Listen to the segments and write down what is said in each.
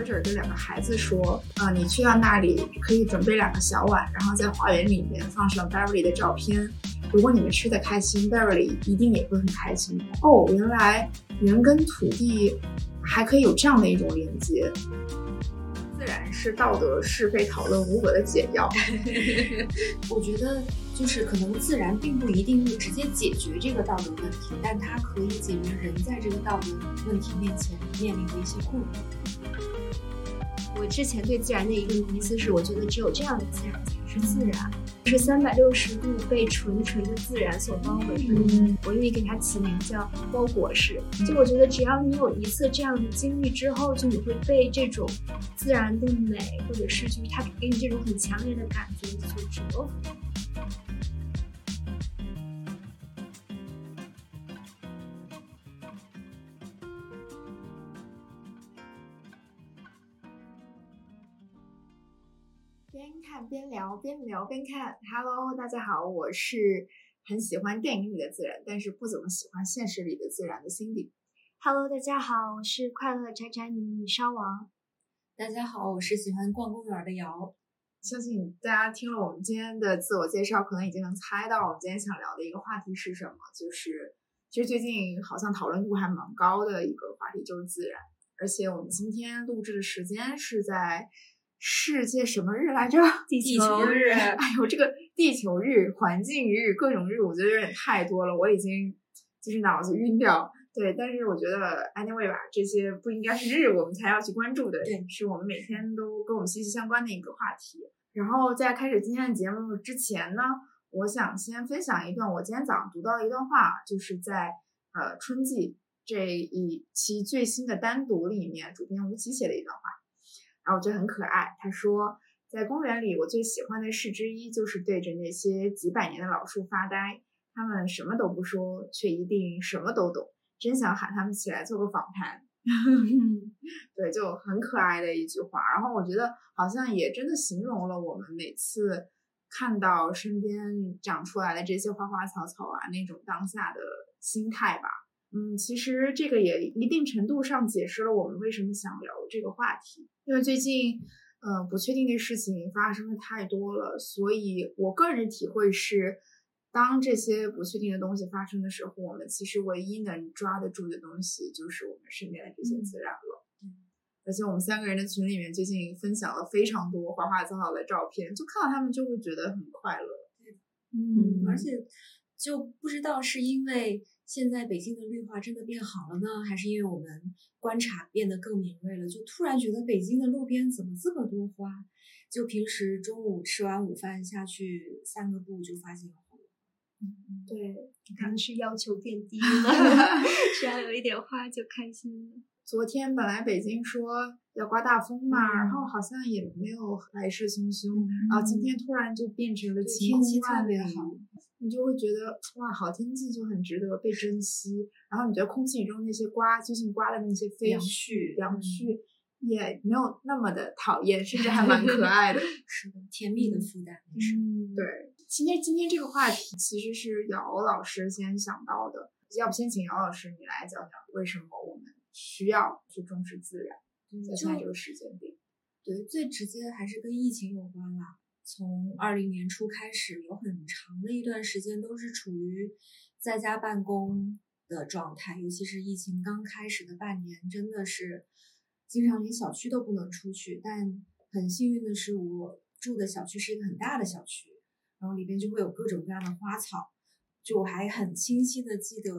Carter 对两个孩子说：“啊、你去到那里可以准备两个小碗，然后在花园里面放上 Beverly 的照片。如果你们吃的开心，Beverly 一定也会很开心。”哦，原来人跟土地还可以有这样的一种连接。自然是道德是非讨论无果的解药。我觉得就是可能自然并不一定会直接解决这个道德问题，但它可以解决人在这个道德问题面前面临的一些困惑。我之前对自然的一个迷思是，我觉得只有这样的自然才是自然，是三百六十度被纯纯的自然所包围的。嗯我愿意给它起名叫包裹式。就我觉得，只要你有一次这样的经历之后，就你会被这种自然的美，或者是就是它给你这种很强烈的感觉所折服。边聊，边聊边看。Hello，大家好，我是很喜欢电影里的自然，但是不怎么喜欢现实里的自然的 Cindy。Hello，大家好，我是快乐宅宅女米烧王。大家好，我是喜欢逛公园的瑶。相信大家听了我们今天的自我介绍，可能已经能猜到我们今天想聊的一个话题是什么，就是其实最近好像讨论度还蛮高的一个话题，就是自然。而且我们今天录制的时间是在世界什么日来着？地球日哎呦，这个地球日、环境日、各种日，我觉得有点太多了，我已经就是脑子晕掉。对，但是我觉得 anyway 吧，这些不应该是日我们才要去关注的，对是我们每天都跟我们息息相关的一个话题。然后在开始今天的节目之前呢，我想先分享一段我今天早上读到的一段话，就是在呃春季这一期最新的单独里面，主编吴奇写的一段话，我觉得很可爱。他说，在公园里，我最喜欢的事之一就是对着那些几百年的老树发呆，他们什么都不说，却一定什么都懂。真想喊他们起来做个访谈。对，就很可爱的一句话。然后我觉得好像也真的形容了我们每次看到身边长出来的这些花花草草啊，那种当下的心态吧。嗯，其实这个也一定程度上解释了我们为什么想聊这个话题，因为最近，呃，不确定的事情发生的太多了，所以我个人体会是，当这些不确定的东西发生的时候，我们其实唯一能抓得住的东西就是我们身边的这些自然了。而且我们三个人的群里面最近分享了非常多花花草草的照片，就看到他们就会觉得很快乐。嗯，而且就不知道是因为现在北京的绿化真的变好了呢，还是因为我们观察变得更敏锐了，就突然觉得北京的路边怎么这么多花？就平时中午吃完午饭下去散个步，就发现。对，可能是要求变低 了，只要有一点花就开心了。昨天本来北京说要刮大风嘛，嗯然后好像也没有来势汹汹，然后今天突然就变成了晴空天气特万里别好，你就会觉得哇，好天气就很值得被珍惜。然后你觉得空气中那些刮，最近刮的那些飞杨絮、絮嗯杨絮也没有那么的讨厌，甚至还蛮可 爱的。是的，甜蜜的负担是。嗯，对。今天今天这个话题其实是姚老师先想到的，要不先请姚老师你来讲讲为什么我们需要去重视自然，在现在这个时间点。对，最直接还是跟疫情有关啦。从二零年初开始，有很长的一段时间都是处于在家办公的状态，尤其是疫情刚开始的半年，真的是经常连小区都不能出去。但很幸运的是，我住的小区是一个很大的小区，然后里边就会有各种各样的花草。就我还很清晰的记得，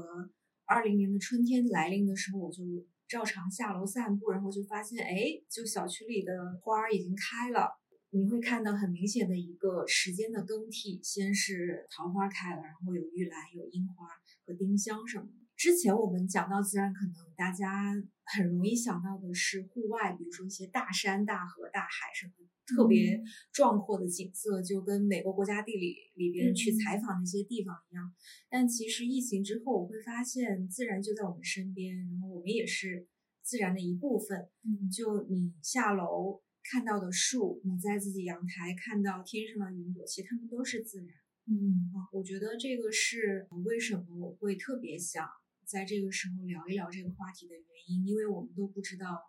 二零年的春天来临的时候，我就照常下楼散步，然后就发现，哎，就小区里的花已经开了。你会看到很明显的一个时间的更替，先是桃花开了，然后有玉兰、有樱花和丁香什么的。之前我们讲到自然，可能大家很容易想到的是户外，比如说一些大山、大河、大海什么特别壮阔的景色，就跟美国国家地理里边去采访那些地方一样。但其实疫情之后，我会发现自然就在我们身边，然后我们也是自然的一部分。嗯就你下楼看到的树，你在自己阳台看到天上的云朵，其实它们都是自然。嗯啊，我觉得这个是为什么我会特别想在这个时候聊一聊这个话题的原因，因为我们都不知道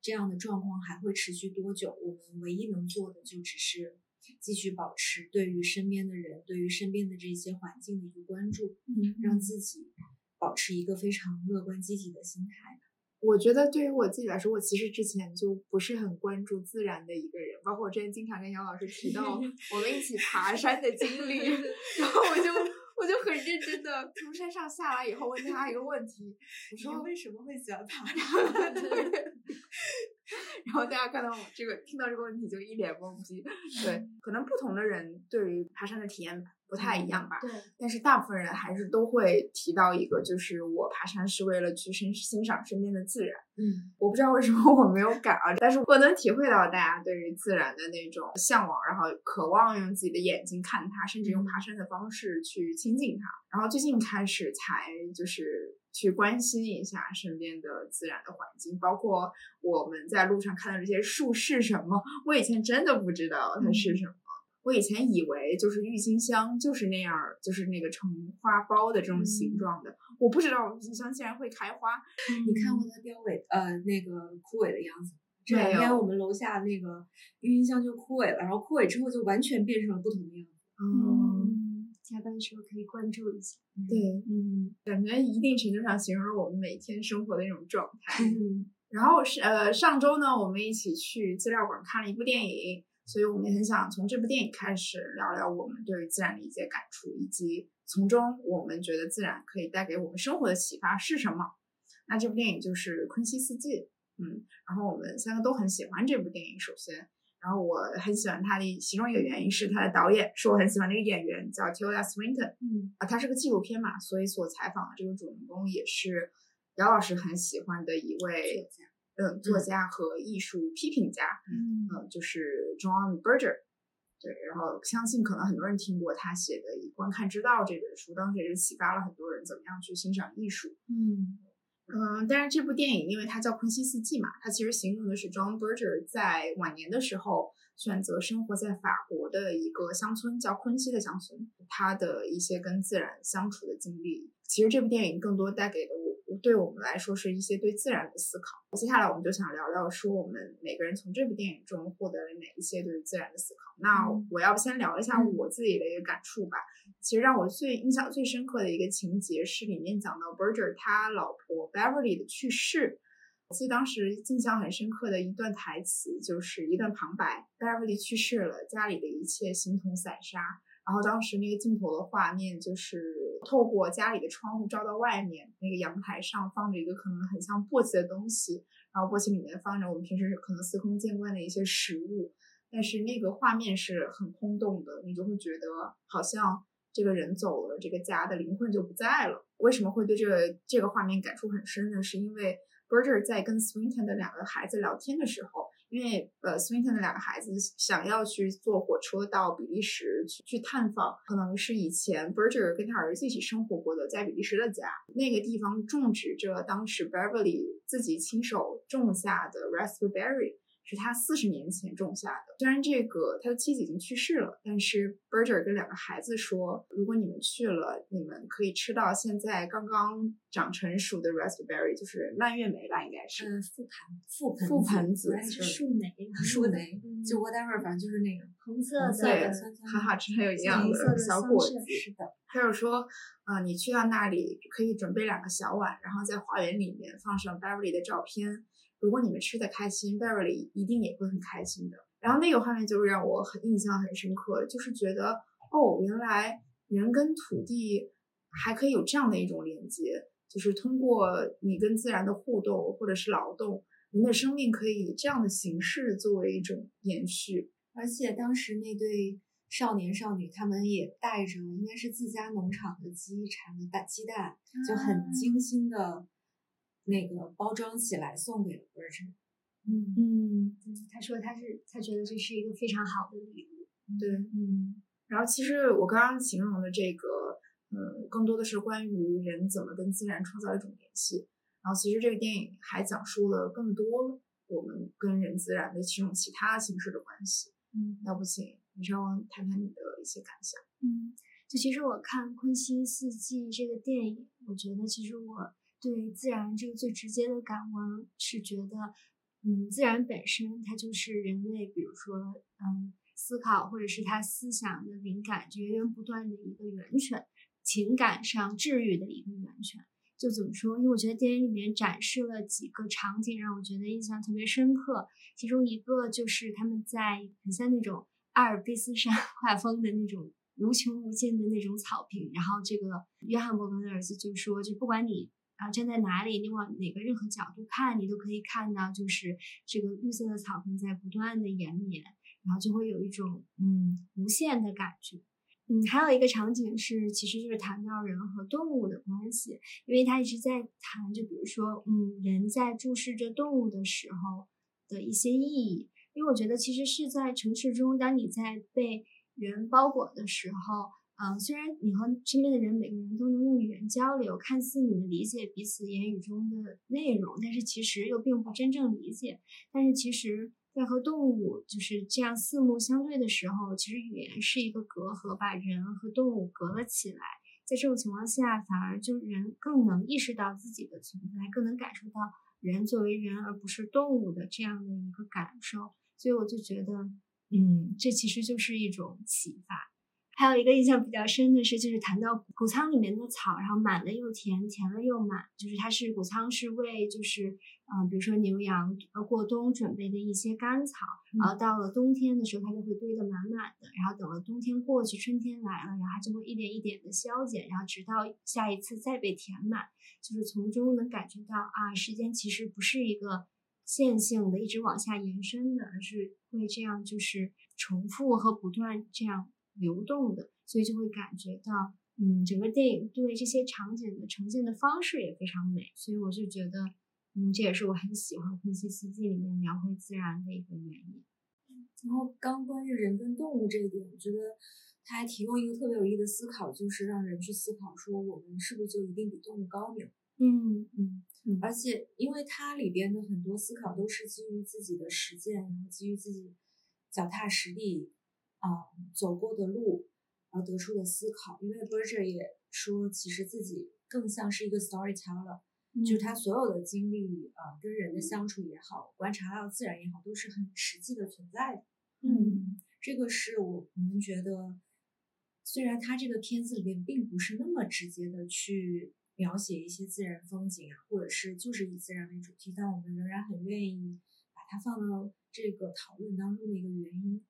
这样的状况还会持续多久？我们唯一能做的就只是继续保持对于身边的人、对于身边的这些环境的一个关注，嗯让自己保持一个非常乐观积极的心态。我觉得对于我自己来说，我其实之前就不是很关注自然的一个人，包括我之前经常跟杨老师提到 我们一起爬山的经历，然后我就我就很认真的从山上下来以后问他一个问题，我说为什么会喜欢爬 山 然后大家看到我这个听到这个问题就一脸懵逼。对，可能不同的人对于爬山的体验不太一样吧。对，但是大部分人还是都会提到一个，就是我爬山是为了去欣欣赏身边的自然。嗯我不知道为什么我没有敢啊，但是我能体会到大家对于自然的那种向往，然后渴望用自己的眼睛看它，甚至用爬山的方式去亲近它。然后最近开始才就是去关心一下身边的自然的环境，包括我们在路上看到这些树是什么，我以前真的不知道它是什么。我以前以为就是郁金香就是那样儿，就是那个成花苞的这种形状的，我不知道郁金香竟然会开花。你看过它凋萎呃那个枯萎的样子吗？这两天我们楼下那个郁金香就枯萎了，然后枯萎之后就完全变成了不同的样子。嗯，加班的时候可以关注一下。对，嗯感觉一定程度上形容了我们每天生活的一种状态。嗯然后是呃，上周呢，我们一起去资料馆看了一部电影，所以我们也很想从这部电影开始聊聊我们对于自然的一些感触，以及从中我们觉得自然可以带给我们生活的启发是什么。那这部电影就是《昆西四季》，嗯，然后我们三个都很喜欢这部电影。首先，然后我很喜欢它的其中一个原因是它的导演是我很喜欢的一个演员，叫 Tilda Swinton。嗯啊，它是个纪录片嘛，所以所采访的这个主人公也是姚老师很喜欢的一位嗯作家和艺术批评家，嗯嗯，就是 John Berger。对，然后相信可能很多人听过他写的《以观看之道》这本书，当时也是启发了很多人怎么样去欣赏艺术。嗯嗯，但是这部电影因为它叫《昆西四季》嘛，它其实形容的是 John Berger 在晚年的时候选择生活在法国的一个乡村，叫昆西的乡村，他的一些跟自然相处的经历。其实这部电影更多带给了我，对我们来说是一些对自然的思考。接下来我们就想聊聊，说我们每个人从这部电影中获得了哪一些对于自然的思考。那嗯我要不先聊一下嗯我自己的一个感触吧。其实让我最印象最深刻的一个情节是里面讲到 Berger 他老婆 Beverly 的去世。我记得当时印象很深刻的一段台词就是一段旁白：Beverly 去世了，家里的一切形同散沙。然后当时那个镜头的画面就是透过家里的窗户照到外面，那个阳台上放着一个可能很像簸箕的东西，然后簸箕里面放着我们平时可能司空见惯的一些食物，但是那个画面是很空洞的，你就会觉得好像这个人走了，这个家的灵魂就不在了。为什么会对这个这个画面感触很深呢？是因为 Berger 在跟 Swinton 的两个孩子聊天的时候，因为呃 Swinton 的两个孩子想要去坐火车到比利时去去探访，可能是以前 Berger 跟他儿子一起生活过的在比利时的家，那个地方种植着当时 Beverly 自己亲手种下的 raspberry。是他四十年前种下的。虽然这个他的妻子已经去世了，但是 Berger 跟两个孩子说，如果你们去了，你们可以吃到现在刚刚长成熟的 raspberry，就是蔓越莓吧，应该是。嗯，覆盆覆盆覆盆子还是树莓，树莓嗯，就 whatever，反正就是那个红色的对，很好吃，很有营养的小果子。是的，还有说，呃，你去到那里可以准备两个小碗，然后在花园里面放上 Beverly 的照片。如果你们吃的开心，Beverly 一定也会很开心的。然后那个画面就是让我很印象很深刻，就是觉得哦，原来人跟土地还可以有这样的一种连接，就是通过你跟自然的互动或者是劳动，人的生命可以以这样的形式作为一种延续。而且当时那对少年少女，他们也带着应该是自家农场的鸡产的蛋鸡蛋，就很精心的那个包装起来送给了 Virgin。嗯，嗯，他说他是他觉得这是一个非常好的礼物。对。嗯然后其实我刚刚形容的这个，嗯，更多的是关于人怎么跟自然创造一种联系。然后其实这个电影还讲述了更多我们跟人自然的几种其他形式的关系。嗯要不请你稍微谈谈你的一些感想？嗯，就其实我看《昆西四季》这个电影，我觉得其实我对自然这个最直接的感官是觉得，嗯，自然本身它就是人类，比如说嗯思考或者是他思想的灵感源源不断的一个源泉，情感上治愈的一个源泉。就怎么说？因为我觉得电影里面展示了几个场景，让我觉得印象特别深刻。其中一个就是他们在很像那种阿尔卑斯山 画风的那种无穷无尽的那种草坪，然后这个约翰伯格的儿子就说，就不管你然后站在哪里，你往哪个任何角度看，你都可以看到，就是这个绿色的草坪在不断的延绵，然后就会有一种嗯无限的感觉。嗯，还有一个场景是，其实就是谈到人和动物的关系，因为他一直在谈，就比如说，嗯，人在注视着动物的时候的一些意义。因为我觉得，其实是在城市中，当你在被人包裹的时候，嗯，虽然你和身边的人每个人都能用语言交流，看似你们理解彼此言语中的内容，但是其实又并不真正理解。但是其实。在和动物就是这样四目相对的时候，其实语言是一个隔阂，把人和动物隔了起来。在这种情况下，反而就人更能意识到自己的存在，更能感受到人作为人而不是动物的这样的一个感受。所以我就觉得，嗯，这其实就是一种启发。还有一个印象比较深的是，就是谈到谷仓里面的草，然后满了又甜，甜了又满，就是它是谷仓是为就是。嗯，比如说牛羊呃过冬准备的一些干草，然后到了冬天的时候，它就会堆得满满的。然后等了冬天过去，春天来了，然后它就会一点一点的消减，然后直到下一次再被填满。就是从中能感觉到啊，时间其实不是一个线性的一直往下延伸的，而是会这样就是重复和不断这样流动的。所以就会感觉到，嗯，整个电影对这些场景的呈现的方式也非常美。所以我就觉得。嗯，这也是我很喜欢《昆西四季》里面描绘自然的一个原因。然后，刚关于人跟动物这一点，我觉得它还提供一个特别有意义的思考，就是让人去思考说，我们是不是就一定比动物高明？嗯嗯嗯。而且，因为它里边的很多思考都是基于自己的实践，然后基于自己脚踏实地啊走过的路而得出的思考。因为 Berger 也说，其实自己更像是一个 storyteller。就是他所有的经历，呃，跟人的相处也好，观察到自然也好，都是很实际的存在的。嗯，这个是我我们觉得，虽然他这个片子里面并不是那么直接的去描写一些自然风景啊，或者是就是以自然为主题，但我们仍然很愿意把它放到这个讨论当中的一个原因，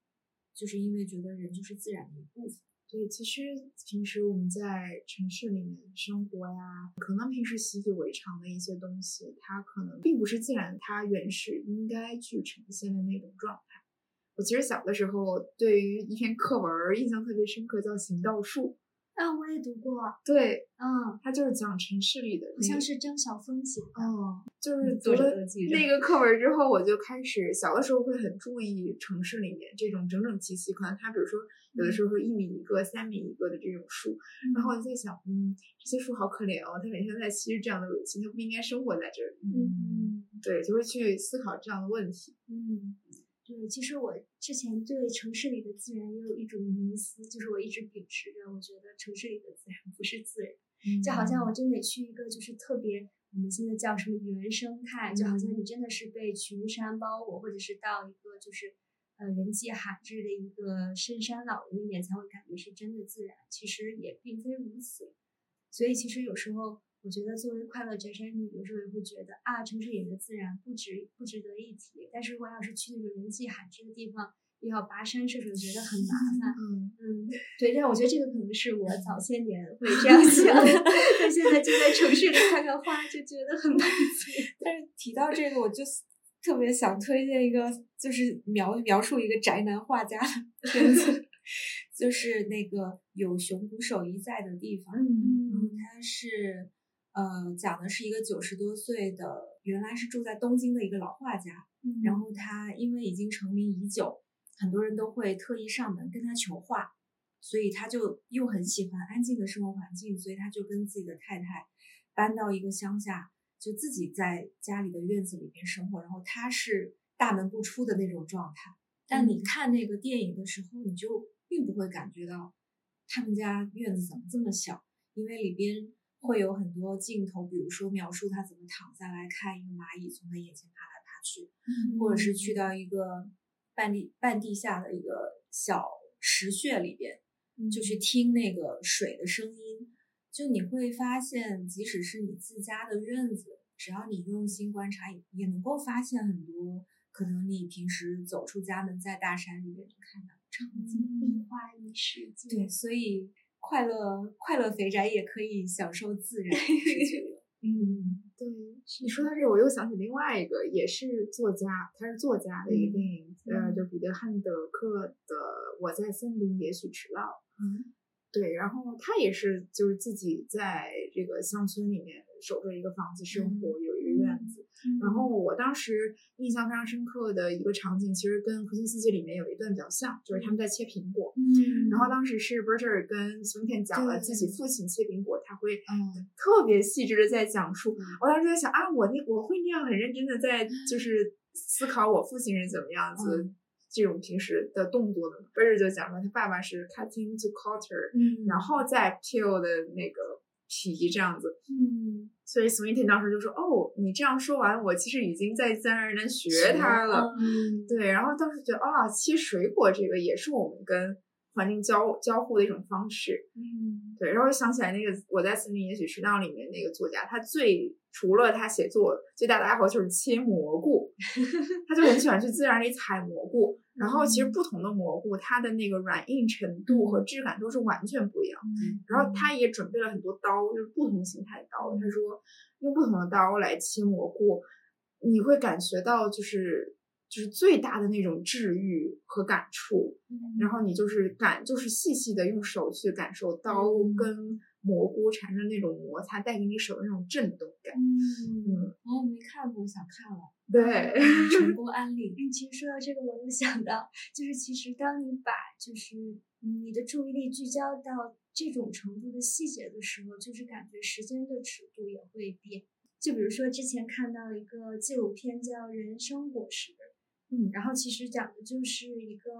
就是因为觉得人就是自然的一部分。对，其实平时我们在城市里面生活呀，可能平时习以为常的一些东西，它可能并不是自然它原始应该去呈现的那种状态。我其实小的时候对于一篇课文印象特别深刻，叫《行道树》。啊，我也读过。对，嗯，他就是讲城市里的，好像是张晓峰写的。哦，就是读了那个课文之后，我就开始小的时候会很注意城市里面这种整整齐齐，可能他比如说有的时候说一米一个、三米一个的这种树，然后我就在想，嗯，这些树好可怜哦，它每天在吸着这样的尾气，它不应该生活在这里。嗯，对，就会去思考这样的问题。嗯。对，其实我之前对城市里的自然也有一种迷思，就是我一直秉持着，我觉得城市里的自然不是自然，就好像我真得去一个就是特别我们现在叫什么原生态，就好像你真的是被群山包裹，或者是到一个就是呃人迹罕至的一个深山老林里面才会感觉是真的自然，其实也并非如此。所以其实有时候。我觉得作为快乐宅山女，有时候也会觉得啊，城市里的自然不值不值得一提。但是如果要是去那种人迹罕至的地方，又要跋山涉水，觉得很麻烦。嗯嗯，对。但我觉得这个可能是我早些年会 这样想，但现在就在城市里看看花，就觉得很满足。但是提到这个，我就特别想推荐一个，就是描描述一个宅男画家的片子，就是那个有熊谷守一在的地方。嗯，他是。呃，讲的是一个九十多岁的，原来是住在东京的一个老画家，然后他因为已经成名已久，很多人都会特意上门跟他求画，所以他就又很喜欢安静的生活环境，所以他就跟自己的太太搬到一个乡下，就自己在家里的院子里面生活，然后他是大门不出的那种状态。但你看那个电影的时候，你就并不会感觉到他们家院子怎么这么小，因为里边。会有很多镜头，比如说描述他怎么躺下来看一个蚂蚁从他眼前爬来爬去，或者是去到一个半地半地下的一个小石穴里边，就去听那个水的声音。就你会发现，即使是你自家的院子，只要你用心观察，也也能够发现很多可能你平时走出家门在大山里面能看到的场景。变化一世界。对，所以快乐快乐肥宅也可以享受自然。嗯，对，你说到这个，我又想起另外一个，也是作家，他是作家的一个电影，呃，就彼得汉德克的《我在森林也许迟到》。嗯对，然后他也是就是自己在这个乡村里面守着一个房子生活，有一个院子。然后我当时印象非常深刻的一个场景，其实跟《核心世界》里面有一段比较像，就是他们在切苹果。嗯然后当时是 Berger 跟 s w i n k e n 讲了自己父亲切苹果，他会嗯特别细致的在讲述。嗯我当时在想啊，我那我会那样很认真的在就是思考我父亲是怎么样子。嗯这种平时的动作的 b e r 就讲说他爸爸是 cutting to quarter，、嗯然后再 peel 的那个皮这样子，嗯所以 Swinton 当时就说：“哦，你这样说完，我其实已经在自然而然学它了。嗯对，然后当时觉得啊，切水果这个也是我们跟环境交交互的一种方式。嗯对，然后想起来那个我在森林也许迟到里面那个作家，他最除了他写作最大的爱好就是切蘑菇，他就很喜欢去自然里采蘑菇。然后其实不同的蘑菇，它的那个软硬程度和质感都是完全不一样。嗯然后他也准备了很多刀，就是不同形态的刀。他说用不同的刀来切蘑菇，你会感觉到就是就是最大的那种治愈和感触。然后你就是感就是细细的用手去感受刀嗯跟蘑菇产生那种摩擦带给你手的那种震动感。嗯嗯，哦，没看过，想看了。对，成 功案例。嗯，其实说到这个，我又想到，就是其实当你把就是嗯你的注意力聚焦到这种程度的细节的时候，就是感觉时间的尺度也会变。就比如说之前看到一个纪录片叫《人生果实》，嗯，然后其实讲的就是一个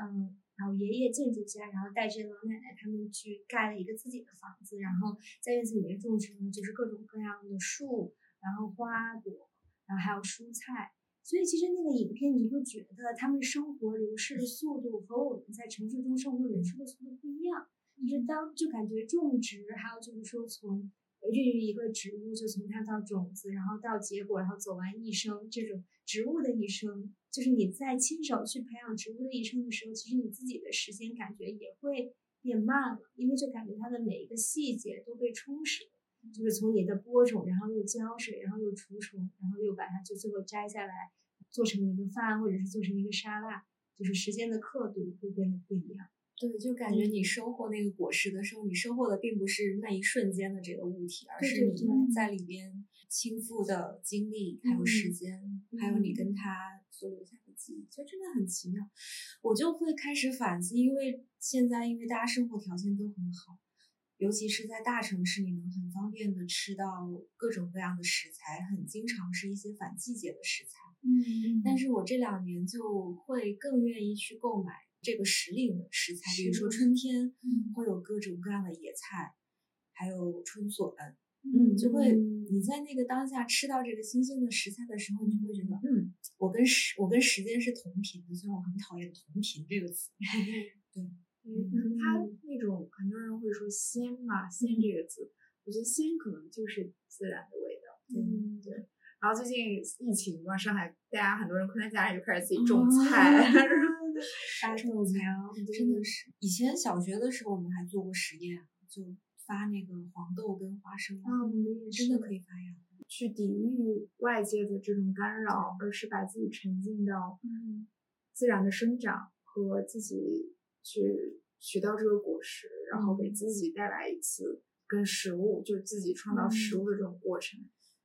嗯老爷爷建筑家，然后带着老奶奶他们去盖了一个自己的房子，然后在院子里面种植了就是各种各样的树，然后花朵，然后还有蔬菜。所以其实那个影片你会觉得他们生活流逝的速度和我们在城市中生活流逝的速度不一样。就是当就感觉种植，还有就是说从孕育一个植物，就从它到种子，然后到结果，然后走完一生，这种植物的一生，就是你在亲手去培养植物的一生的时候，其实你自己的时间感觉也会变慢了，因为就感觉它的每一个细节都被充实了。就是从你的播种，然后又浇水，然后又除虫，然后又把它就最后摘下来，做成一个饭，或者是做成一个沙拉，就是时间的刻度会变得不一样。对，就感觉你收获那个果实的时候，你收获的并不是那一瞬间的这个物体，而是你在里边倾覆的精力，还有时间，还有你跟他所留下的记忆，就真的很奇妙。我就会开始反思，因为现在因为大家生活条件都很好，尤其是在大城市，你能很方便的吃到各种各样的食材，很经常是一些反季节的食材。嗯但是我这两年就会更愿意去购买这个时令的食材，比如说春天嗯会有各种各样的野菜，还有春笋，嗯就会你在那个当下吃到这个新鲜的食材的时候，你就会觉得，嗯，我跟时我跟时间是同频的，虽然我很讨厌“同频”这个词。嗯，它那种很多人会说鲜嘛，鲜这个字，我觉得鲜可能就是自然的味道。嗯对。然后最近疫情嘛，上海大家很多人困在家里就开始自己哦种菜，发种苗真的是，以前小学的时候我们还做过实验，就发那个黄豆跟花生，嗯，我们也真的可以发芽。去抵御外界的这种干扰，而是把自己沉浸到嗯自然的生长和自己去取到这个果实，然后给自己带来一次跟食物，就是自己创造食物的这种过程，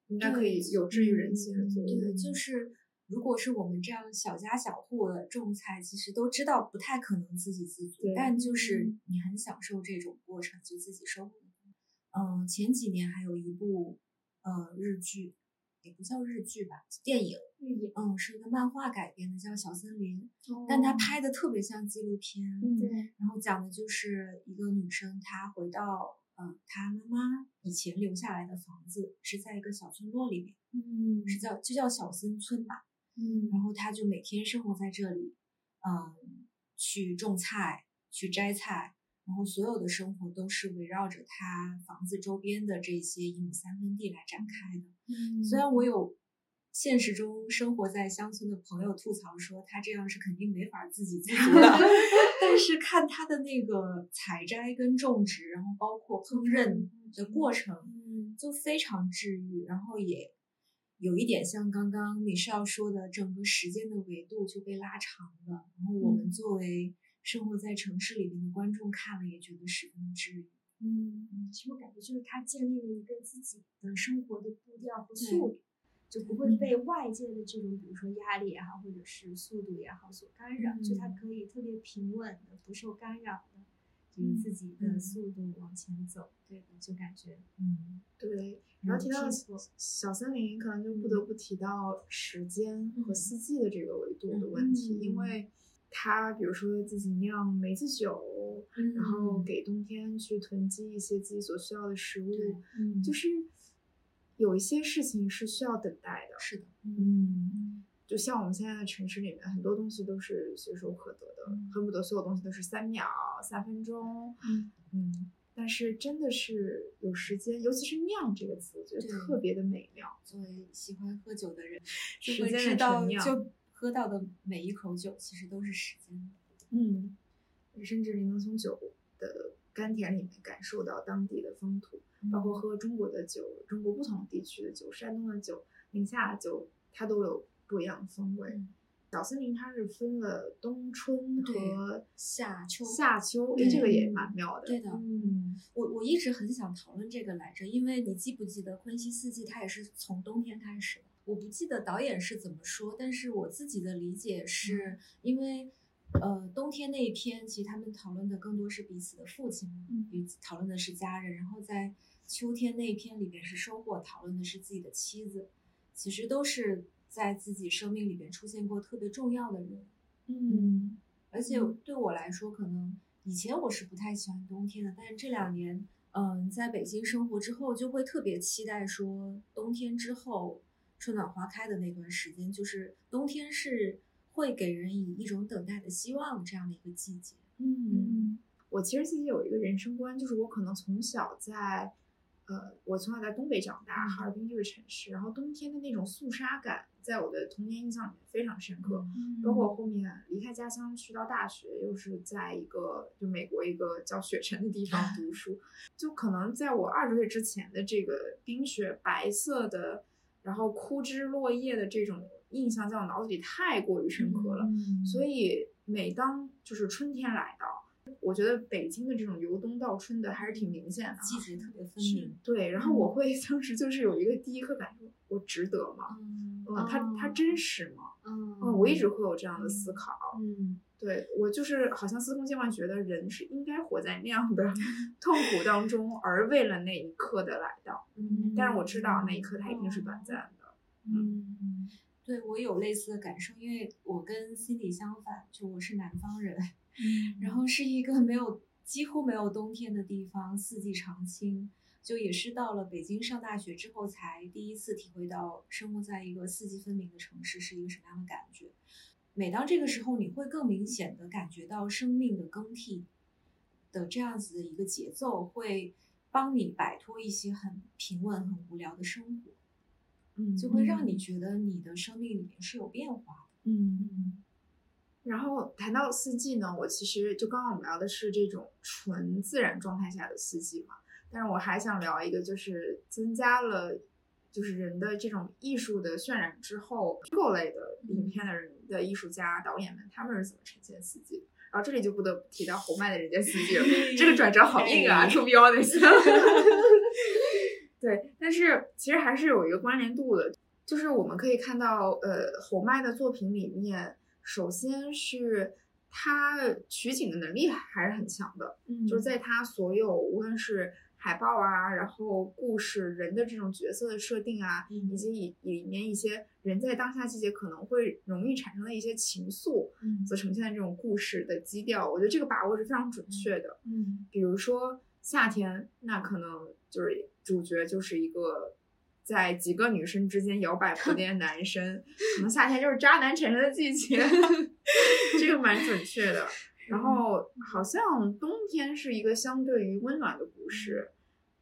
应该可以有治愈人心的作用。对，就是如果是我们这样小家小户的种菜，其实都知道不太可能自给自足，但就是你很享受这种过程，就自己收获。嗯，前几年还有一部呃日剧，也不叫日剧吧，电影，嗯，是一个漫画改编的，叫《小森林》，但它拍的特别像纪录片，嗯对然后讲的就是一个女生，她回到呃她妈妈以前留下来的房子，是在一个小村落里面，嗯是叫就叫小森村吧。嗯。然后他就每天生活在这里，嗯，去种菜，去摘菜，然后所有的生活都是围绕着他房子周边的这些一亩三分地来展开的。嗯虽然我有现实中生活在乡村的朋友吐槽说他这样是肯定没法自给自足的，但是看他的那个采摘跟种植，然后包括烹饪的过程，嗯。就非常治愈，然后也有一点像刚刚米少说的，整个时间的维度就被拉长了。然后我们作为生活在城市里面的观众看了也觉得十分的治愈。嗯，其实我感觉就是他建立了一个自己的生活的步调和速度，就不会嗯被外界的这种，比如说压力也好，或者是速度也好所干扰，就他嗯可以特别平稳的、不受干扰的，以嗯自己的嗯。速度往前走。对的，就感觉嗯，对，然后提到小森林，可能就不得不提到时间和嗯。四季的这个维度的问题，因嗯为它比如说自己酿梅子酒，然后给冬天去囤积一些自己所需要的食物，嗯就是有一些事情是需要等待的。是的，嗯，就像我们现在的城市里面，很多东西都是随手可得的，嗯恨不得所有东西都是三秒、三分钟。嗯嗯，但是真的是有时间，尤其是“酿”这个词，我觉得特别的美妙。作为喜欢喝酒的人，就时间的会知道酿就喝到的每一口酒其实都是时间。嗯，甚至你能从酒的甘甜里面感受到当地的风土，包括喝中国的酒，中国不同地区的酒，山东的酒、宁夏的酒，它都有不一样的风味。嗯小森林它是分了冬春和夏秋夏秋，哎对这个也蛮妙的。对的，嗯我我一直很想讨论这个来着，因为你记不记得《昆西四季》它也是从冬天开始的。我不记得导演是怎么说，但是我自己的理解是因为，呃，冬天那一篇其实他们讨论的更多是彼此的父亲们，嗯彼此讨论的是家人，然后在秋天那一篇里边是收获，讨论的是自己的妻子，其实都是在自己生命里边出现过特别重要的人。嗯而且嗯对我来说，可能以前我是不太喜欢冬天的，但是这两年，嗯，在北京生活之后，就会特别期待说冬天之后春暖花开的那段时间，就是冬天是会给人以一种等待的希望这样的一个季节。嗯，我其实自己有一个人生观，就是我可能从小在，呃，我从小在东北长大，嗯哈尔滨这个城市，然后冬天的那种肃杀感，在我的童年印象里面非常深刻。嗯包括后面离开家乡去到大学，又是在一个就美国一个叫雪城的地方 读书，就可能在我二十岁之前的这个冰雪白色的，然后枯枝落叶的这种印象，在我脑子里太过于深刻了。嗯所以每当就是春天来到，我觉得北京的这种由冬到春的还是挺明显的哈。季节特别分明。对，然后我会 当时就是有一个第一刻感受，我值得吗？嗯嗯，它它真实吗？嗯嗯，我一直会有这样的思考。嗯对我就是好像司空见惯，觉得人是应该活在那样的 痛苦当中，而为了那一刻的来到。嗯但是我知道那一刻它一定是短暂的。嗯对我有类似的感受，因为我跟 Cindy 相反，就我是南方人，嗯然后是一个没有几乎没有冬天的地方，四季常青。就也是到了北京上大学之后，才第一次体会到生活在一个四季分明的城市是一个什么样的感觉。每当这个时候，你会更明显的感觉到生命的更替的这样子的一个节奏，会帮你摆脱一些很平稳、很无聊的生活，嗯，就会让你觉得你的生命里面是有变化的。嗯。然后谈到四季呢，我其实就刚刚我们聊的是这种纯自然状态下的四季嘛，但是我还想聊一个，就是增加了就是人的这种艺术的渲染之后，虚构类的影片的人的艺术家、导演们，他们是怎么呈现四季的？然后这里就不得不提到侯麦的《人间四季》了，这个转折好硬啊哎，to be honest。对，但是其实还是有一个关联度的，就是我们可以看到，呃，侯麦的作品里面，首先是他取景的能力还是很强的，嗯。就是在他所有无论是海报啊，然后故事人的这种角色的设定啊，嗯。以及里里面一些人在当下季节可能会容易产生的一些情愫嗯。所呈现的这种故事的基调，我觉得这个把握是非常准确的。嗯。比如说夏天，那可能就是主角就是一个在几个女生之间摇摆不 定的男生，可能夏天就是渣男产生的季节，这个蛮准确的。然后好像冬天是一个相对于温暖的故事，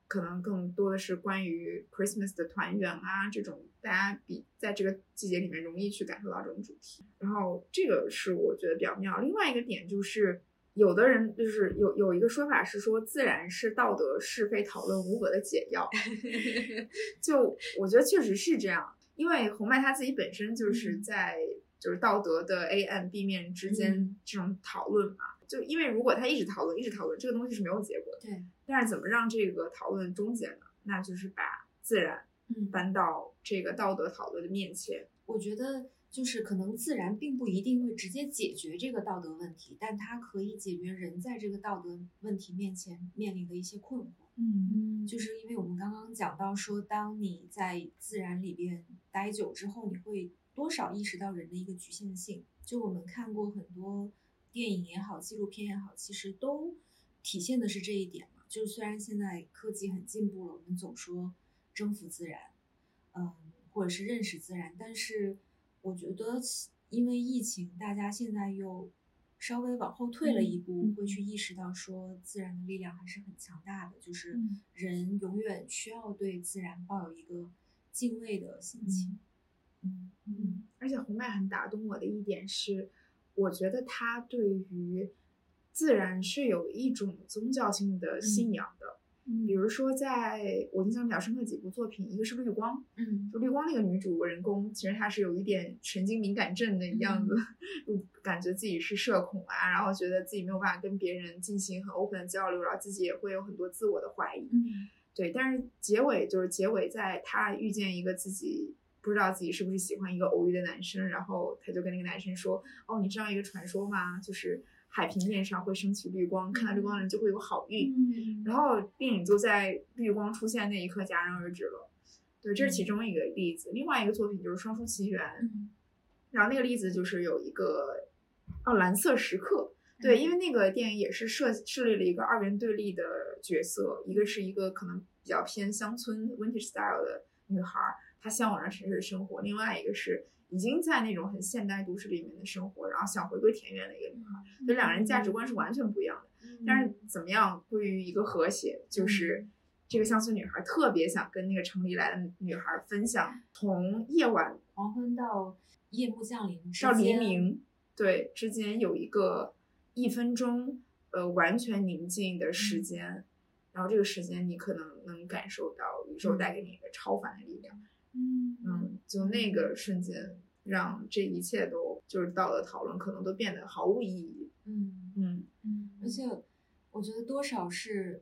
可能更多的是关于 Christmas 的团圆啊这种，大家比在这个季节里面容易去感受到这种主题。然后这个是我觉得比较妙。另外一个点就是，有的人就是有有一个说法是说，自然是道德是非讨论无果的解药。就我觉得确实是这样，因为红麦他自己本身就是在就是道德的 A 暗 B 面之间这种讨论嘛。就因为如果他一直讨论，一直讨论，这个东西是没有结果的。对，但是怎么让这个讨论终结呢？那就是把自然嗯，搬到这个道德讨论的面前。我觉得就是可能自然并不一定会直接解决这个道德问题，但它可以解决人在这个道德问题面前面临的一些困惑。嗯就是因为我们刚刚讲到说，当你在自然里边待久之后，你会多少意识到人的一个局限性。就我们看过很多电影也好，纪录片也好，其实都体现的是这一点嘛。就虽然现在科技很进步了，我们总说征服自然，嗯，或者是认识自然，但是我觉得因为疫情，大家现在又稍微往后退了一步，会去意识到说自然的力量还是很强大的，就是嗯人永远需要对自然抱有一个敬畏的心情。嗯嗯，而且红麦很打动我的一点是，我觉得他对于自然是有一种宗教性的信仰的。嗯比如说，在我印象比较深刻的几部作品，一个是《绿光》，嗯就绿光那个女主人公，其实她是有一点神经敏感症的样子，就感觉自己是社恐啊，然后觉得自己没有办法跟别人进行很 open 的交流，然后自己也会有很多自我的怀疑。嗯对，但是结尾就是结尾，在她遇见一个自己不知道自己是不是喜欢一个偶遇的男生，然后她就跟那个男生说：“哦，你知道一个传说吗？就是海平面上会升起绿光，看到绿光的人就会有好运。嗯然后电影就在绿光出现那一刻戛然而止了。对，这是其中一个例子。另外一个作品就是《双姝奇缘》，嗯然后那个例子就是有一个哦蓝色时刻。对，因为那个电影也是设设立了一个二元对立的角色，一个是一个可能比较偏乡村 vintage style 的女孩儿，她向往着城市的生活；另外一个是已经在那种很现代都市里面的生活，然后想回归田园的一个女孩儿。所以两人价值观是完全不一样的。但是怎么样归于一个和谐，就是这个乡村女孩特别想跟那个城里来的女孩分享，从夜晚黄昏到夜幕降临到黎明，对之间有一个一分钟，呃，完全宁静的时间，然后这个时间你可能能感受到宇宙带给你的超凡的力量，嗯嗯，就那个瞬间，让这一切都就是道德讨论可能都变得毫无意义，嗯嗯嗯而且我觉得多少是，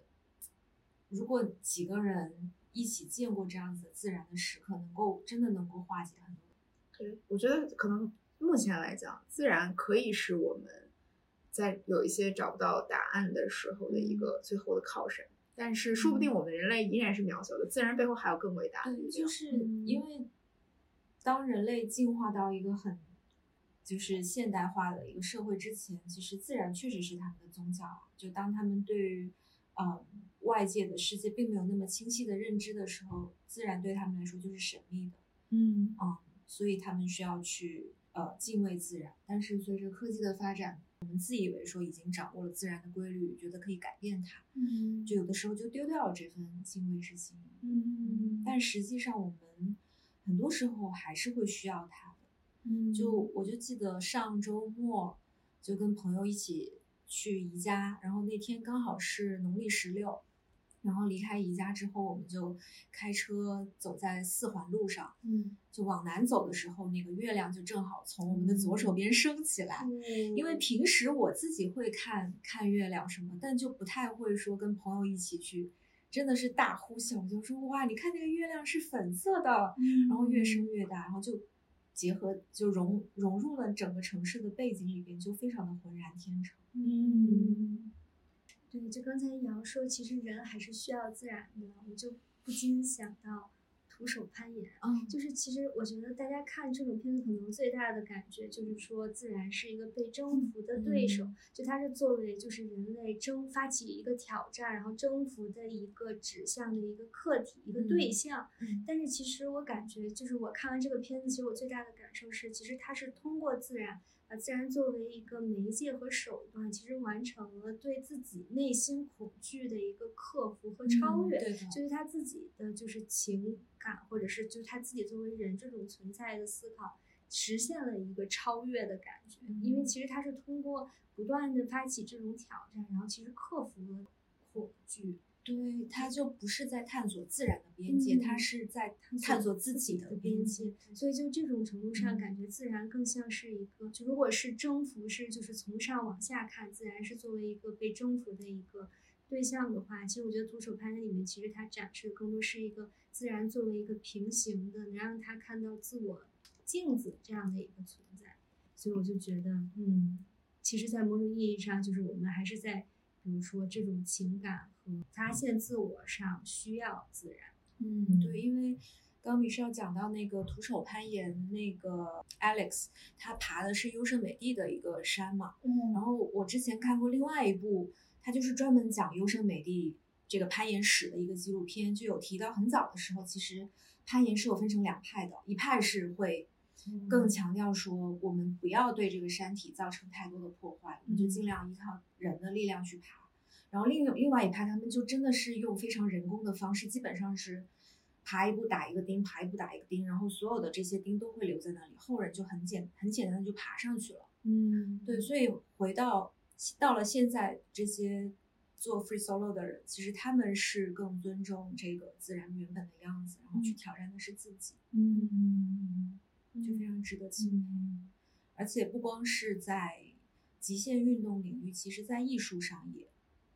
如果几个人一起见过这样子自然的时刻，能够真的能够化解很多。对，我觉得可能目前来讲，自然可以是我们在有一些找不到答案的时候的一个最后的靠山。但是说不定我们人类依然是渺小的，自然背后还有更伟大的力对，量。就是嗯因为当人类进化到一个很就是现代化的一个社会之前，其实自然确实是他们的宗教啊。就当他们对于嗯外界的世界并没有那么清晰的认知的时候，自然对他们来说就是神秘的。嗯嗯，所以他们需要去呃敬畏自然。但是随着科技的发展，我们自以为说已经掌握了自然的规律，觉得可以改变它，嗯就有的时候就丢掉了这份敬畏之心。嗯但实际上我们很多时候还是会需要它的。嗯就我就记得上周末就跟朋友一起去宜家，然后那天刚好是农历十六，然后离开宜家之后，我们就开车走在四环路上，嗯就往南走的时候，那个月亮就正好从我们的左手边升起来。因为平时我自己会看看月亮什么，但就不太会说跟朋友一起去，真的是大呼小叫说哇，你看那个月亮是粉色的，然后越升越大，然后就结合就融融入了整个城市的背景里边，就非常的浑然天成。嗯，对，就刚才瑶说，其实人还是需要自然的，我就不禁想到徒手攀岩。嗯，就是其实我觉得大家看这种片子，可能最大的感觉就是说，自然是一个被征服的对手，就它是作为就是人类征发起一个挑战，然后征服的一个指向的一个客体、一个对象。嗯但是其实我感觉，就是我看完这个片子，其实我最大的感受是，其实它是通过自然。把自然作为一个媒介和手段，其实完成了对自己内心恐惧的一个克服和超越。对，就是他自己的就是情感，或者是就是他自己作为人这种存在的思考，实现了一个超越的感觉。因为其实他是通过不断的发起这种挑战，然后其实克服了恐惧。对，他就不是在探索自然的边界，嗯他是在探索自己的的边界。所以就这种程度上，嗯感觉自然更像是一个，就如果是征服是就是从上往下看，自然是作为一个被征服的一个对象的话，其实我觉得徒手攀岩里面其实它展示的更多是一个自然作为一个平行的，能让他看到自我镜子这样的一个存在，所以我就觉得，嗯，其实，在某种意义上，就是我们还是在比如说这种情感和发现自我上需要自然。嗯，对，因为刚刚米少讲到那个徒手攀岩，那个 Alex 他爬的是优胜美地的一个山嘛，嗯然后我之前看过另外一部，他就是专门讲优胜美地这个攀岩史的一个纪录片，就有提到很早的时候，其实攀岩是有分成两派的，一派是会更强调说我们不要对这个山体造成太多的破坏，我们就尽量依靠人的力量去爬。然后另另外一派，他们就真的是用非常人工的方式，基本上是爬一步打一个钉，爬一步打一个钉，然后所有的这些钉都会留在那里，后人就很简很简单的就爬上去了。嗯，对，所以回到到了现在，这些做 free solo 的人，其实他们是更尊重这个自然原本的样子，然后去挑战的是自己，嗯，就非常值得钦佩。而且不光是在极限运动领域，其实在艺术上也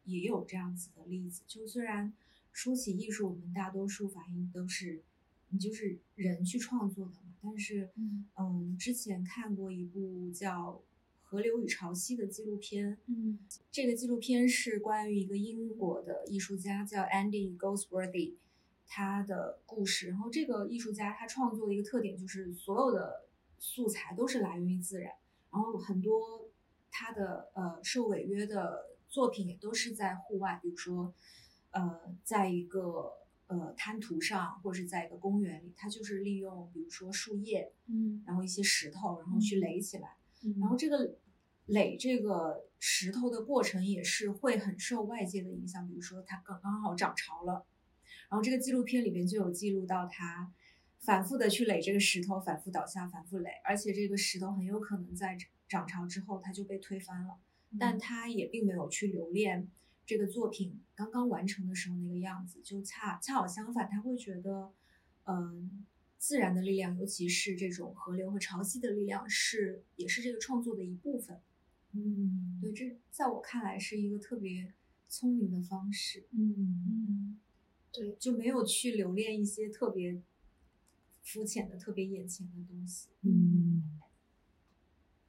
也有这样子的例子。就虽然说起艺术，我们大多数反应都是你就是人去创作的嘛，但是嗯嗯，之前看过一部叫《河流与潮汐》的纪录片，嗯这个纪录片是关于一个英国的艺术家叫 Andy Goldsworthy，他的故事。然后这个艺术家他创作的一个特点就是所有的素材都是来源于自然，然后很多他的呃受违约的作品也都是在户外，比如说呃在一个呃滩涂上，或者是在一个公园里，它就是利用比如说树叶，嗯。然后一些石头，然后去垒起来。嗯，然后。这个垒这个石头的过程也是会很受外界的影响，比如说它刚刚好涨潮了，然后这个纪录片里边就有记录到他反复的去垒这个石头，反复倒下，反复垒，而且这个石头很有可能在涨潮之后它就被推翻了，但他也并没有去留恋这个作品刚刚完成的时候那个样子，就恰恰好相反，他会觉得，嗯。自然的力量，尤其是这种河流和潮汐的力量，是也是这个创作的一部分。嗯对，这在我看来是一个特别聪明的方式，嗯嗯，对，就没有去留恋一些特别肤浅的、特别眼前的东西。嗯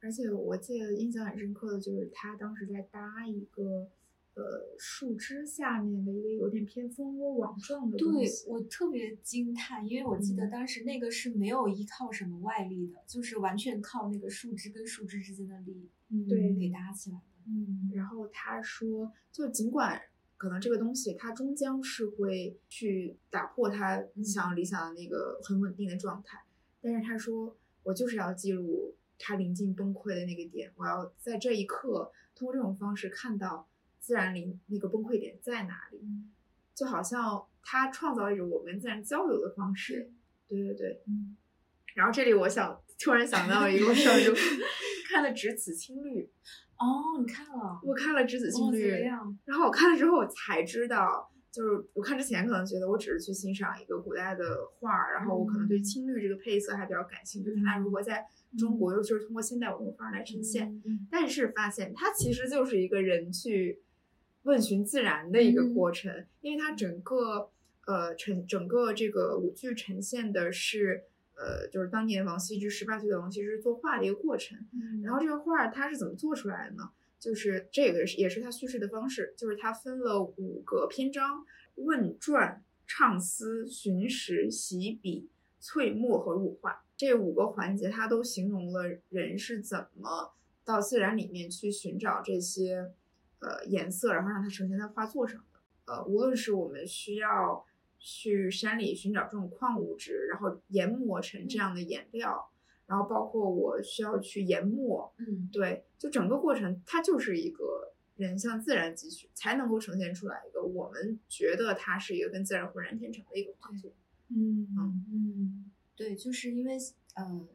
而且我记得印象很深刻的就是他当时在搭一个呃树枝下面的一个有点偏蜂窝网状的东对西。我特别惊叹，因为我记得嗯当时那个是没有依靠什么外力的，就是完全靠那个树枝跟树枝之间的力对给搭起来的。嗯然后他说，就尽管可能这个东西它终将是会去打破他想理想的那个很稳定的状态，但是他说，我就是要记录他临近崩溃的那个点，我要在这一刻通过这种方式看到自然临那个崩溃点在哪里，就好像他创造了一种我们自然交流的方式。对对对，嗯。然后这里我想突然想到一个，我上周看了《只此青绿》。哦，你看了？我看了《只此青绿？然后我看了之后，我才知道，就是我看之前可能觉得我只是去欣赏一个古代的画儿，然后我可能对青绿这个配色还比较感兴趣，看它如何在中国，尤其是通过现代文物方式来呈现。嗯但是发现它其实就是一个人去问询自然的一个过程，因为它整个呃呈整个这个舞剧呈现的是呃就是当年王羲之十八岁的王羲之作画的一个过程。嗯然后这个画儿它是怎么做出来的呢？就是这个是也是他叙事的方式，就是他分了五个篇章，问传、唱思、寻石、洗笔、淬墨和乳画这五个环节，它都形容了人是怎么到自然里面去寻找这些呃颜色，然后让它呈现在画作上的。呃，无论是我们需要去山里寻找这种矿物质，然后研磨成这样的颜料，然后包括我需要去研墨，嗯，对，就整个过程它就是一个人向自然汲取，才能够呈现出来一个我们觉得它是一个跟自然浑然天成的一个画作。嗯嗯，对，就是因为呃，